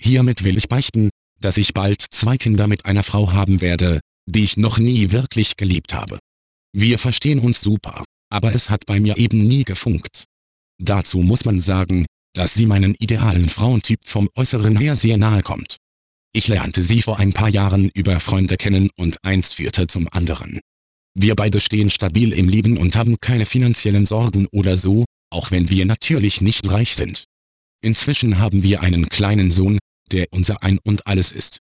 Hiermit will ich beichten, dass ich bald zwei Kinder mit einer Frau haben werde, die ich noch nie wirklich geliebt habe. Wir verstehen uns super, aber es hat bei mir eben nie gefunkt. Dazu muss man sagen, dass sie meinen idealen Frauentyp vom Äußeren her sehr nahe kommt. Ich lernte sie vor ein paar Jahren über Freunde kennen und eins führte zum anderen. Wir beide stehen stabil im Leben und haben keine finanziellen Sorgen oder so, auch wenn wir natürlich nicht reich sind. Inzwischen haben wir einen kleinen Sohn, der unser Ein und alles ist.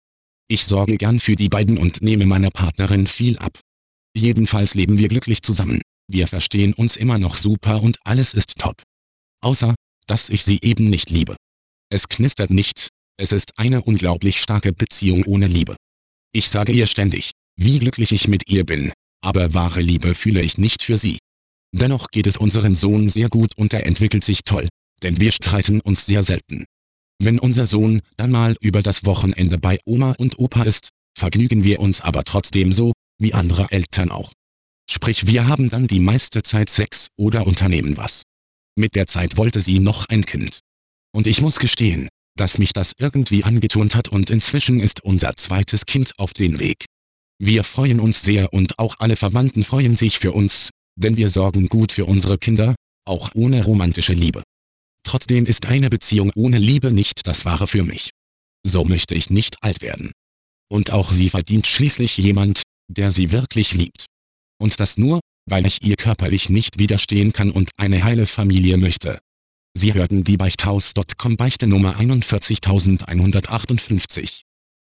Ich sorge gern für die beiden und nehme meiner Partnerin viel ab. Jedenfalls leben wir glücklich zusammen, wir verstehen uns immer noch super und alles ist top. Außer, dass ich sie eben nicht liebe. Es knistert nicht, es ist eine unglaublich starke Beziehung ohne Liebe. Ich sage ihr ständig, wie glücklich ich mit ihr bin, aber wahre Liebe fühle ich nicht für sie. Dennoch geht es unseren Sohn sehr gut und er entwickelt sich toll, denn wir streiten uns sehr selten. Wenn unser Sohn dann mal über das Wochenende bei Oma und Opa ist, vergnügen wir uns aber trotzdem so, wie andere Eltern auch. Sprich wir haben dann die meiste Zeit Sex oder unternehmen was. Mit der Zeit wollte sie noch ein Kind. Und ich muss gestehen, dass mich das irgendwie angeturnt hat und inzwischen ist unser zweites Kind auf den Weg. Wir freuen uns sehr und auch alle Verwandten freuen sich für uns, denn wir sorgen gut für unsere Kinder, auch ohne romantische Liebe. Trotzdem ist eine Beziehung ohne Liebe nicht das Wahre für mich. So möchte ich nicht alt werden. Und auch sie verdient schließlich jemand, der sie wirklich liebt. Und das nur, weil ich ihr körperlich nicht widerstehen kann und eine heile Familie möchte. Sie hörten die Beichthaus.com Beichte Nummer 41158.